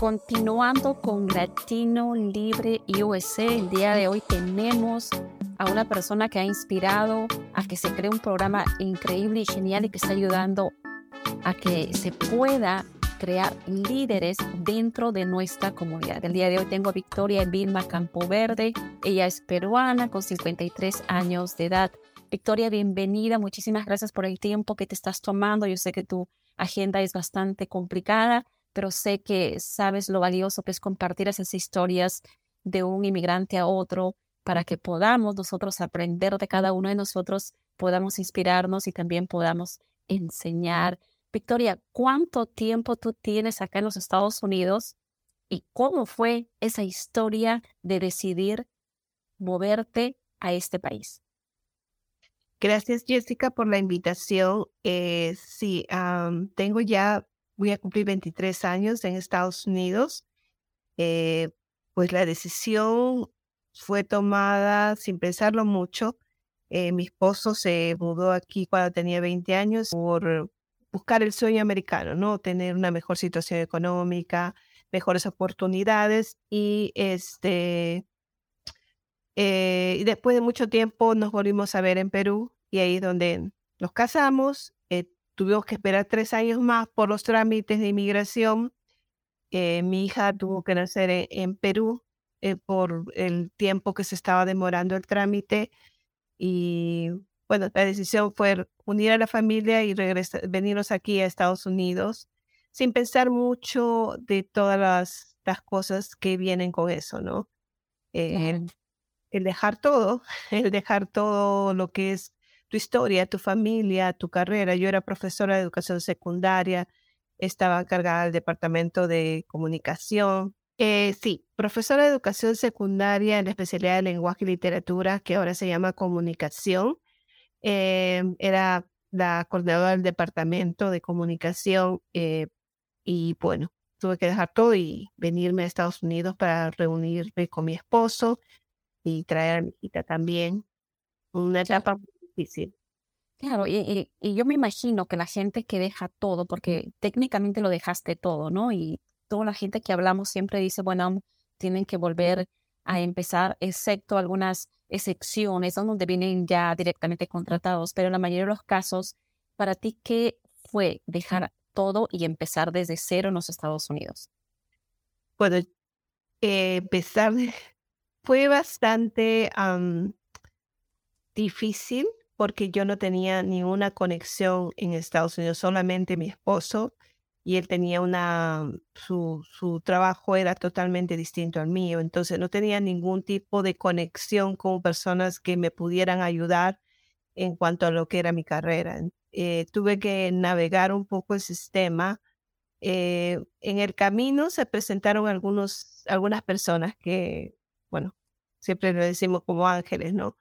Continuando con Latino Libre USA, el día de hoy tenemos a una persona que ha inspirado a que se cree un programa increíble y genial y que está ayudando a que se pueda crear líderes dentro de nuestra comunidad. El día de hoy tengo a Victoria Vilma Campoverde. Ella es peruana con 53 años de edad. Victoria, bienvenida. Muchísimas gracias por el tiempo que te estás tomando. Yo sé que tu agenda es bastante complicada pero sé que sabes lo valioso que es compartir esas historias de un inmigrante a otro para que podamos nosotros aprender de cada uno de nosotros, podamos inspirarnos y también podamos enseñar. Victoria, ¿cuánto tiempo tú tienes acá en los Estados Unidos y cómo fue esa historia de decidir moverte a este país? Gracias, Jessica, por la invitación. Eh, sí, tengo ya voy a cumplir 23 años en Estados Unidos. Eh, pues la decisión fue tomada sin pensarlo mucho. Eh, mi esposo se mudó aquí cuando tenía 20 años por buscar el sueño americano, ¿no? Tener una mejor situación económica, mejores oportunidades y este eh, después de mucho tiempo nos volvimos a ver en Perú y ahí es donde nos casamos tuvimos que esperar tres años más por los trámites de inmigración. Eh, mi hija tuvo que nacer en, Perú eh, por el tiempo que se estaba demorando el trámite y bueno, la decisión fue unir a la familia y regresar, venirnos aquí a Estados Unidos sin pensar mucho de todas las, las cosas que vienen con eso, ¿no? Eh, el dejar todo, el dejar todo lo que es tu historia, tu familia, tu carrera. Yo era profesora de educación secundaria, estaba encargada del departamento de comunicación. Eh, sí, profesora de educación secundaria en la especialidad de lenguaje y literatura, que ahora se llama comunicación. Eh, era la coordinadora del departamento de comunicación eh, y bueno, tuve que dejar todo y venirme a Estados Unidos para reunirme con mi esposo y traer a mi hija también. Una etapa Claro, y, yo me imagino que la gente que deja todo, porque técnicamente lo dejaste todo, ¿no? Y toda la gente que hablamos siempre dice, bueno, tienen que volver a empezar, excepto algunas excepciones donde vienen ya directamente contratados, pero en la mayoría de los casos, para ti, ¿qué fue dejar todo y empezar desde cero en los Estados Unidos? Bueno, eh, empezar fue bastante difícil porque yo no tenía ninguna conexión en Estados Unidos, solamente mi esposo y él tenía una, su, trabajo era totalmente distinto al mío, entonces no tenía ningún tipo de conexión con personas que me pudieran ayudar en cuanto a lo que era mi carrera. Eh, tuve que navegar un poco el sistema. Eh, en el camino se presentaron algunos, algunas personas que, bueno, siempre lo decimos como ángeles, ¿no?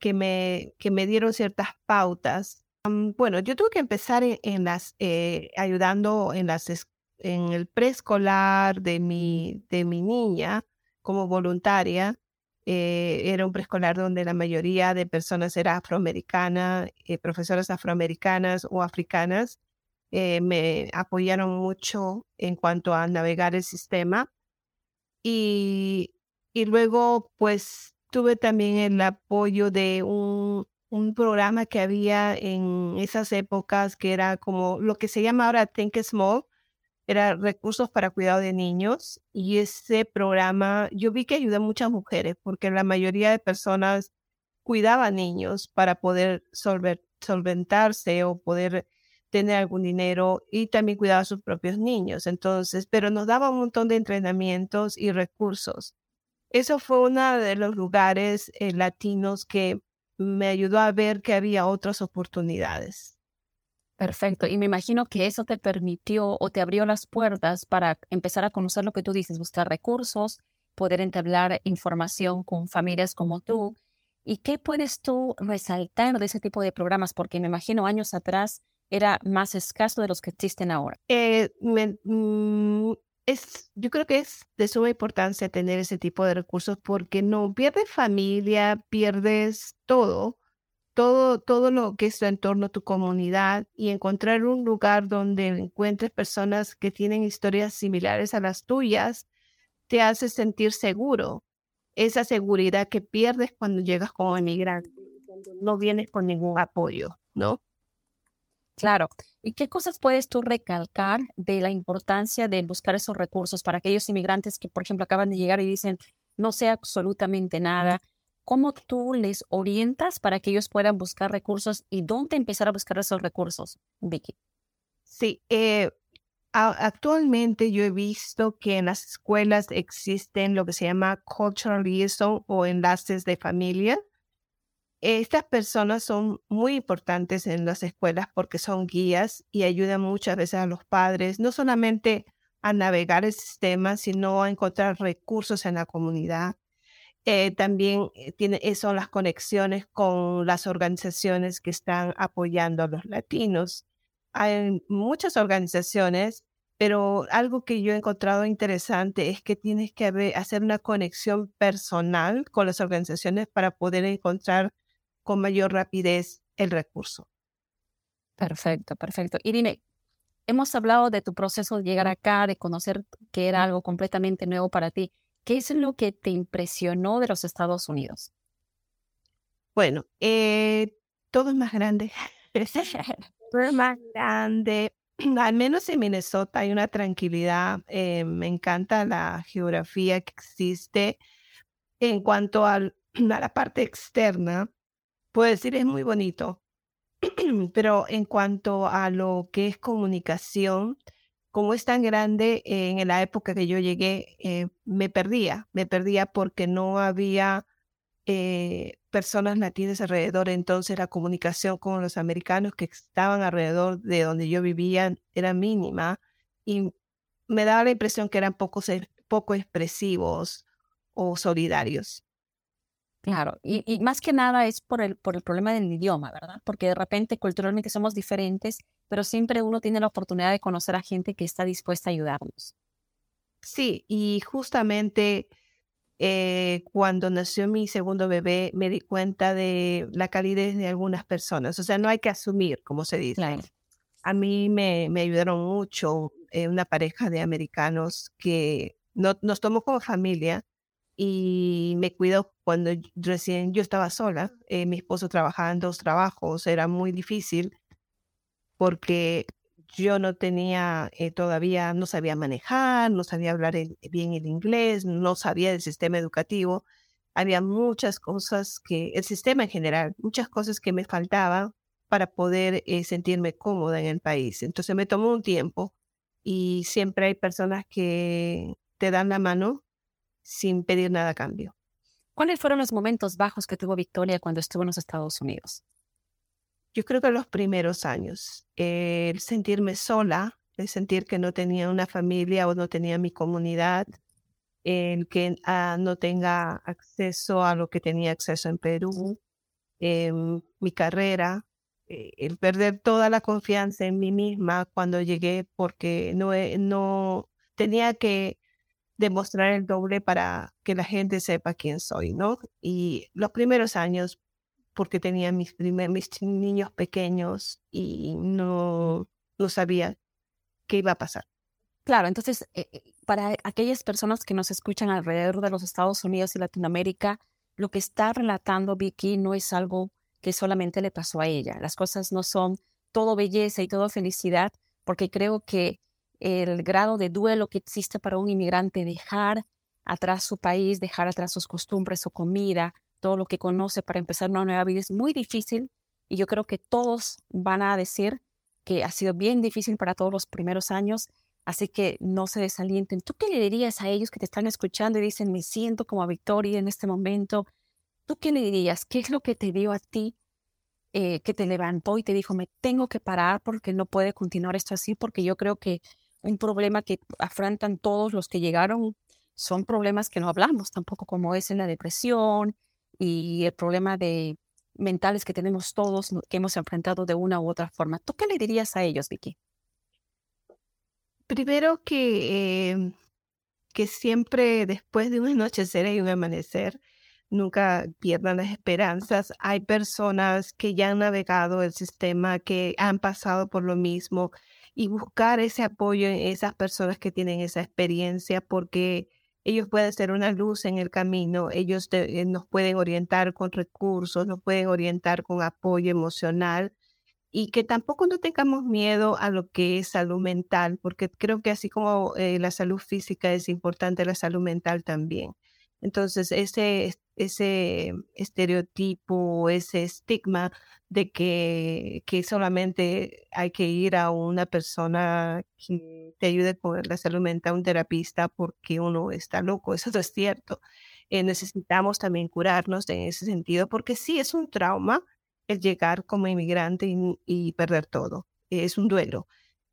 Que me, que me dieron ciertas pautas. bueno, yo tuve que empezar en, las, eh, ayudando en, las, en el preescolar de mi, de mi niña como voluntaria. Eh, era un preescolar donde la mayoría de personas era afroamericana, eh, profesoras afroamericanas o africanas. me apoyaron mucho en cuanto a navegar el sistema. Y, y luego, pues, tuve también el apoyo de un, un, programa que había en esas épocas que era como lo que se llama ahora Think Small, era recursos para cuidado de niños y ese programa yo vi que ayudó a muchas mujeres porque la mayoría de personas cuidaban niños para poder solventarse o poder tener algún dinero y también cuidaba a sus propios niños. Entonces, pero nos daba un montón de entrenamientos y recursos. Eso fue uno de los lugares eh, latinos que me ayudó a ver que había otras oportunidades. Perfecto. Y me imagino que eso te permitió o te abrió las puertas para empezar a conocer lo que tú dices, buscar recursos, poder entablar información con familias como tú. ¿Y qué puedes tú resaltar de ese tipo de programas? Porque me imagino años atrás era más escaso de los que existen ahora. Eh, mm, es, yo creo que es de suma importancia tener ese tipo de recursos porque no pierdes familia, pierdes todo, todo, todo lo que es tu entorno, tu comunidad y encontrar un lugar donde encuentres personas que tienen historias similares a las tuyas te hace sentir seguro. Esa seguridad que pierdes cuando llegas como emigrante, cuando no vienes con ningún apoyo, ¿no? Claro. ¿Y qué cosas puedes tú recalcar de la importancia de buscar esos recursos para aquellos inmigrantes que, por ejemplo, acaban de llegar y dicen, no sé absolutamente nada? ¿Cómo tú les orientas para que ellos puedan buscar recursos y dónde empezar a buscar esos recursos, Vicky? Sí, eh, actualmente yo he visto que en las escuelas existen lo que se llama cultural liaison o enlaces de familia estas personas son muy importantes en las escuelas porque son guías y ayudan muchas veces a los padres, no solamente a navegar el sistema, sino a encontrar recursos en la comunidad. Eh, también eh, tiene, eh, son las conexiones con las organizaciones que están apoyando a los latinos. Hay muchas organizaciones, pero algo que yo he encontrado interesante es que tienes que hacer una conexión personal con las organizaciones para poder encontrar con mayor rapidez el recurso. Perfecto, perfecto. Y dime, hemos hablado de tu proceso de llegar acá, de conocer que era algo completamente nuevo para ti. ¿Qué es lo que te impresionó de los Estados Unidos? Bueno, eh, todo es más grande. todo es más grande. Al menos en Minnesota hay una tranquilidad. Eh, me encanta la geografía que existe en cuanto a la parte externa puedo decir es muy bonito, pero en cuanto a lo que es comunicación, como es tan grande, en la época que yo llegué, eh, me perdía, me perdía porque no había eh, personas latinas alrededor, entonces la comunicación con los americanos que estaban alrededor de donde yo vivía era mínima y me daba la impresión que eran poco, poco expresivos o solidarios. Claro, y, más que nada es por el, por el problema del idioma, ¿verdad? Porque de repente culturalmente somos diferentes, pero siempre uno tiene la oportunidad de conocer a gente que está dispuesta a ayudarnos. Sí, y justamente eh, cuando nació mi segundo bebé me di cuenta de la calidez de algunas personas. O sea, no hay que asumir, como se dice. A mí me, me ayudaron mucho eh, una pareja de americanos que no, nos tomó como familia y me cuidó cuando recién yo estaba sola. Eh, mi esposo trabajaba en dos trabajos, era muy difícil porque yo no tenía eh, todavía, no sabía manejar, no sabía hablar bien el inglés, no sabía del sistema educativo. Había muchas cosas que, el sistema en general, muchas cosas que me faltaban para poder eh, sentirme cómoda en el país. Entonces me tomó un tiempo y siempre hay personas que te dan la mano sin pedir nada a cambio. ¿Cuáles fueron los momentos bajos que tuvo Victoria cuando estuvo en los Estados Unidos? Yo creo que los primeros años, el sentirme sola, el sentir que no tenía una familia o no tenía mi comunidad, el que ah, no tenga acceso a lo que tenía acceso en Perú, em, mi carrera, eh, el perder toda la confianza en mí misma cuando llegué porque no, no tenía que demostrar el doble para que la gente sepa quién soy, ¿no? Y los primeros años, porque tenía mis, mis niños pequeños y no, no sabía qué iba a pasar. Claro, entonces, eh, eh, para aquellas personas que nos escuchan alrededor de los Estados Unidos y Latinoamérica, lo que está relatando Vicky no es algo que solamente le pasó a ella. Las cosas no son todo belleza y todo felicidad, porque creo que el grado de duelo que existe para un inmigrante dejar atrás su país, dejar atrás sus costumbres, su comida, todo lo que conoce para empezar una nueva vida es muy difícil y yo creo que todos van a decir que ha sido bien difícil para todos los primeros años, así que no se desalienten. ¿Tú qué le dirías a ellos que te están escuchando y dicen, me siento como a Victoria en este momento? ¿Tú qué le dirías? ¿Qué es lo que te dio a ti eh, que te levantó y te dijo, me tengo que parar porque no puede continuar esto así? Porque yo creo que un problema que afrontan todos los que llegaron son problemas que no hablamos tampoco, como es en la depresión y el problema de mentales que tenemos todos, que hemos enfrentado de una u otra forma. ¿Tú qué le dirías a ellos, Vicky? Primero que, em, que siempre después de un anochecer y un amanecer, nunca pierdan las esperanzas. Hay personas que ya han navegado el sistema, que han pasado por lo mismo y buscar ese apoyo en esas personas que tienen esa experiencia porque ellos pueden ser una luz en el camino, ellos eh, nos pueden orientar con recursos, nos pueden orientar con apoyo emocional y que tampoco no tengamos miedo a lo que es salud mental, porque creo que así como eh, la salud física es importante, la salud mental también. Entonces, ese, ese estereotipo, ese estigma de que, que solamente hay que ir a una persona que te ayude con la salud mental, un terapista, porque uno está loco, eso no es cierto. Eh, necesitamos también curarnos en ese sentido, porque sí es un trauma el llegar como inmigrante y, perder todo, es un duelo.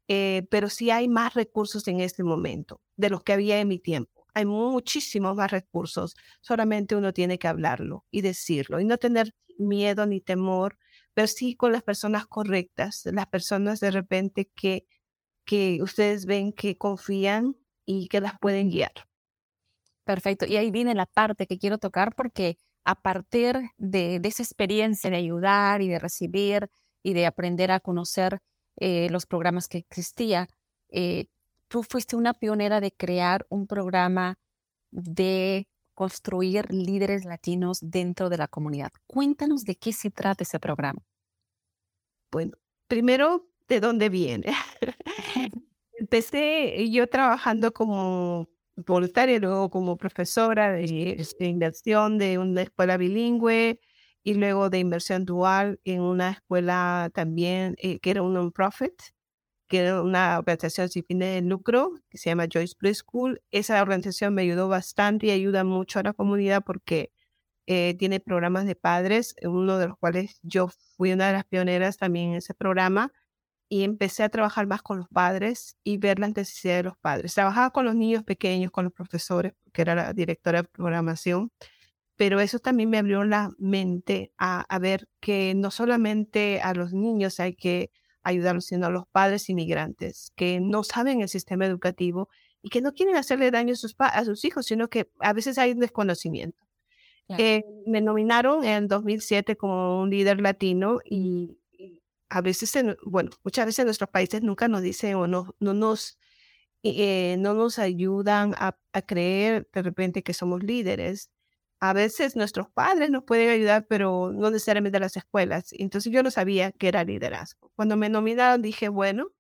Eh, pero sí hay más recursos en este momento de los que había en mi tiempo hay muchísimos más recursos, solamente uno tiene que hablarlo y decirlo y no tener miedo ni temor, pero sí con las personas correctas, las personas de repente que, que ustedes ven que confían y que las pueden guiar. Perfecto. Y ahí viene la parte que quiero tocar porque a partir de, esa experiencia de ayudar y de recibir y de aprender a conocer eh, los programas que existía, eh, tú fuiste una pionera de crear un programa de construir líderes latinos dentro de la comunidad. Cuéntanos de qué se trata ese programa. Bueno, primero, ¿de dónde viene? Empecé yo trabajando como voluntaria, luego como profesora de, inversión de una escuela bilingüe y luego de inversión dual en una escuela también eh, que era un non-profit que era una organización sin fines de lucro que se llama Joyce Preschool. Esa organización me ayudó bastante y ayuda mucho a la comunidad porque eh, tiene programas de padres, uno de los cuales yo fui una de las pioneras también en ese programa y empecé a trabajar más con los padres y ver las necesidades de los padres. Trabajaba con los niños pequeños, con los profesores, que era la directora de programación, pero eso también me abrió la mente a, a ver que no solamente a los niños hay que ayudarlos, sino a los padres inmigrantes que no saben el sistema educativo y que no quieren hacerle daño a sus, a sus hijos, sino que a veces hay un desconocimiento. Eh, me nominaron en 2007 como un líder latino y, a veces, bueno, muchas veces nuestros países nunca nos dicen o no, no, nos, eh, no nos ayudan a, a, creer de repente que somos líderes a veces nuestros padres nos pueden ayudar, pero no necesariamente las escuelas. Entonces yo no sabía qué era liderazgo. Cuando me nominaron dije, bueno,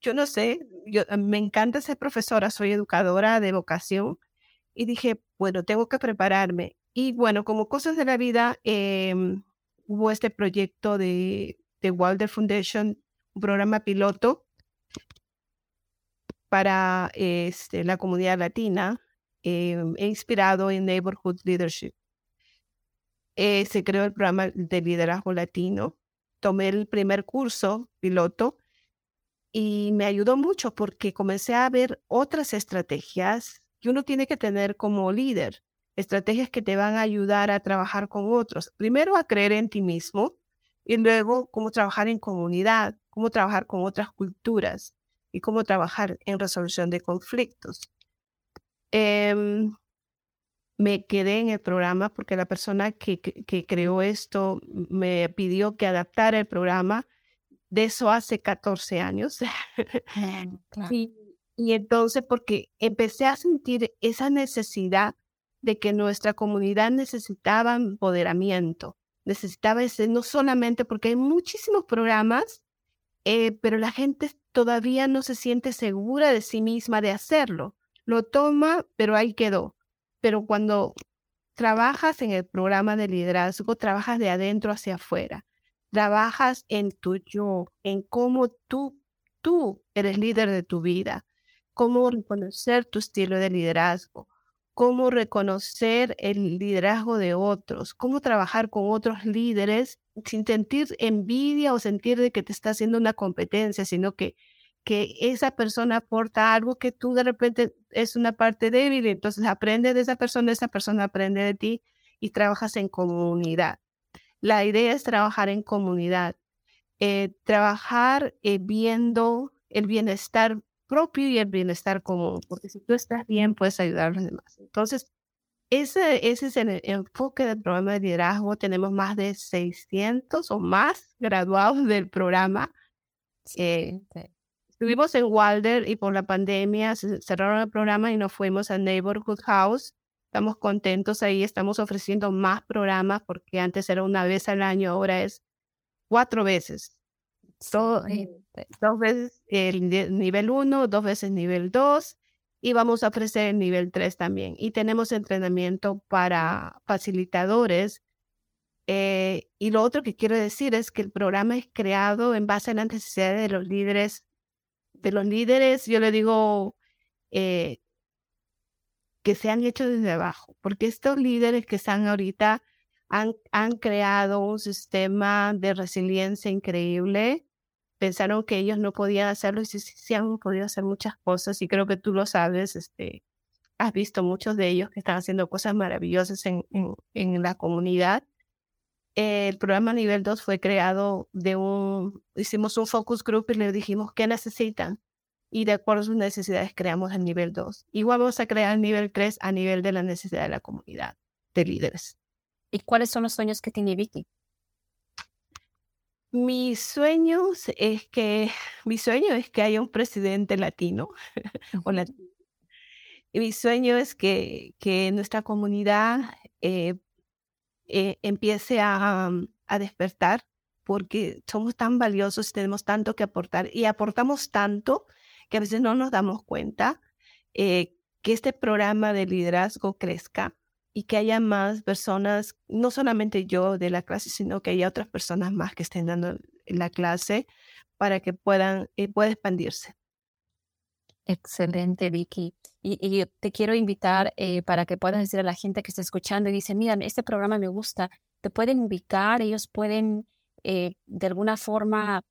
yo no sé, yo, me encanta ser profesora, soy educadora de vocación. Y dije, bueno, tengo que prepararme. Y bueno, como cosas de la vida, em, hubo este proyecto de, de Wilder Foundation, un programa piloto para este, la comunidad latina He inspirado en Neighborhood Leadership. Eh, se creó el programa de liderazgo latino. Tomé el primer curso piloto y me ayudó mucho porque comencé a ver otras estrategias que uno tiene que tener como líder. Estrategias que te van a ayudar a trabajar con otros. Primero a creer en ti mismo y luego cómo trabajar en comunidad, cómo trabajar con otras culturas y cómo trabajar en resolución de conflictos. Em, me quedé en el programa porque la persona que, que, creó esto me pidió que adaptara el programa. De eso hace 14 años. y, y entonces, porque empecé a sentir esa necesidad de que nuestra comunidad necesitaba empoderamiento, necesitaba ese, no solamente porque hay muchísimos programas, eh, pero la gente todavía no se siente segura de sí misma de hacerlo lo toma, pero ahí quedó. Pero cuando trabajas en el programa de liderazgo, trabajas de adentro hacia afuera. Trabajas en tu yo, en cómo tú, tú eres líder de tu vida, cómo reconocer tu estilo de liderazgo, cómo reconocer el liderazgo de otros, cómo trabajar con otros líderes sin sentir envidia o sentir de que te está haciendo una competencia, sino que que esa persona aporta algo que tú de repente es una parte débil, entonces aprende de esa persona, esa persona aprende de ti y trabajas en comunidad. La idea es trabajar en comunidad, eh, trabajar eh, viendo el bienestar propio y el bienestar común, porque si tú estás bien, puedes ayudar a los demás. Entonces, ese, ese es el enfoque del programa de liderazgo. Tenemos más de 600 o más graduados del programa. Eh, estuvimos en Walder y por la pandemia cerraron el programa y nos fuimos a Neighborhood House. Estamos contentos ahí, estamos ofreciendo más programas porque antes era una vez al año, ahora es cuatro veces. Eh, dos veces el nivel 1, dos veces nivel 2 y vamos a ofrecer el nivel 3 también. Y tenemos entrenamiento para facilitadores. Eh, y lo otro que quiero decir es que el programa es creado en base a las necesidades de los líderes. De los líderes, yo le digo eh, que se han hecho desde abajo, porque estos líderes que están ahorita han, han creado un sistema de resiliencia increíble pensaron que ellos no podían hacerlo y sí, sí, han podido hacer muchas cosas y creo que tú lo sabes, este, has visto muchos de ellos que están haciendo cosas maravillosas en, en, la comunidad. El programa nivel 2 fue creado de un, hicimos un focus group y le dijimos qué necesitan y de acuerdo a sus necesidades creamos el nivel 2. Igual vamos a crear el nivel 3 a nivel de la necesidad de la comunidad de líderes. ¿Y cuáles son los sueños que tiene Vicky? Mi sueño es que, mi sueño es que haya un presidente latino o mi sueño es que, que nuestra comunidad eh, eh, empiece a, a, despertar porque somos tan valiosos, tenemos tanto que aportar y aportamos tanto que a veces no nos damos cuenta eh, que este programa de liderazgo crezca y que haya más personas, no solamente yo de la clase, sino que haya otras personas más que estén dando la clase para que puedan, eh, pueda expandirse. Excelente, Vicky. Y, y te quiero invitar eh, para que puedas decir a la gente que está escuchando y dice, mira, este programa me gusta, te pueden invitar, ellos pueden eh, de alguna forma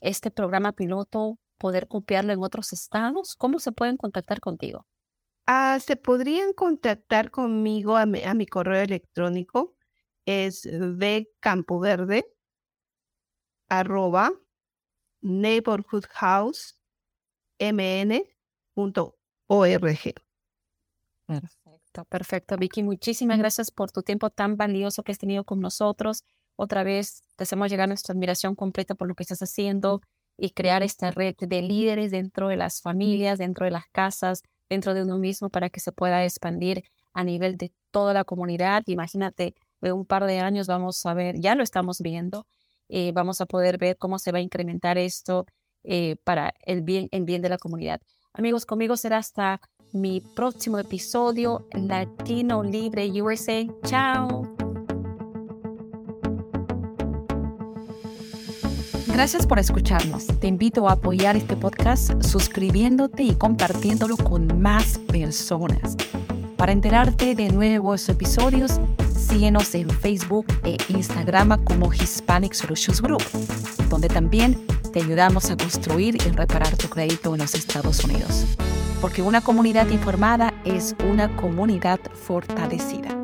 este programa piloto poder copiarlo en otros estados. ¿Cómo se pueden contactar contigo? Ah, se podrían contactar conmigo a mi, correo electrónico. Es de Campo Verde arroba neighborhoodhousemn.org. Perfecto, perfecto. Vicky, muchísimas gracias por tu tiempo tan valioso que has tenido con nosotros. Otra vez te hacemos llegar nuestra admiración completa por lo que estás haciendo y crear esta red de líderes dentro de las familias, dentro de las casas, dentro de uno mismo para que se pueda expandir a nivel de toda la comunidad. Imagínate, de un par de años vamos a ver, ya lo estamos viendo, eh, vamos a poder ver cómo se va a incrementar esto eh, para el bien, el bien de la comunidad. Amigos, conmigo será hasta mi próximo episodio, Latino Libre USA. Chao. Gracias por escucharnos. Te invito a apoyar este podcast suscribiéndote y compartiéndolo con más personas. Para enterarte de nuevos episodios, síguenos en Facebook e Instagram como Hispanic Solutions Group, donde también te ayudamos a construir y reparar tu crédito en los Estados Unidos. Porque una comunidad informada es una comunidad fortalecida.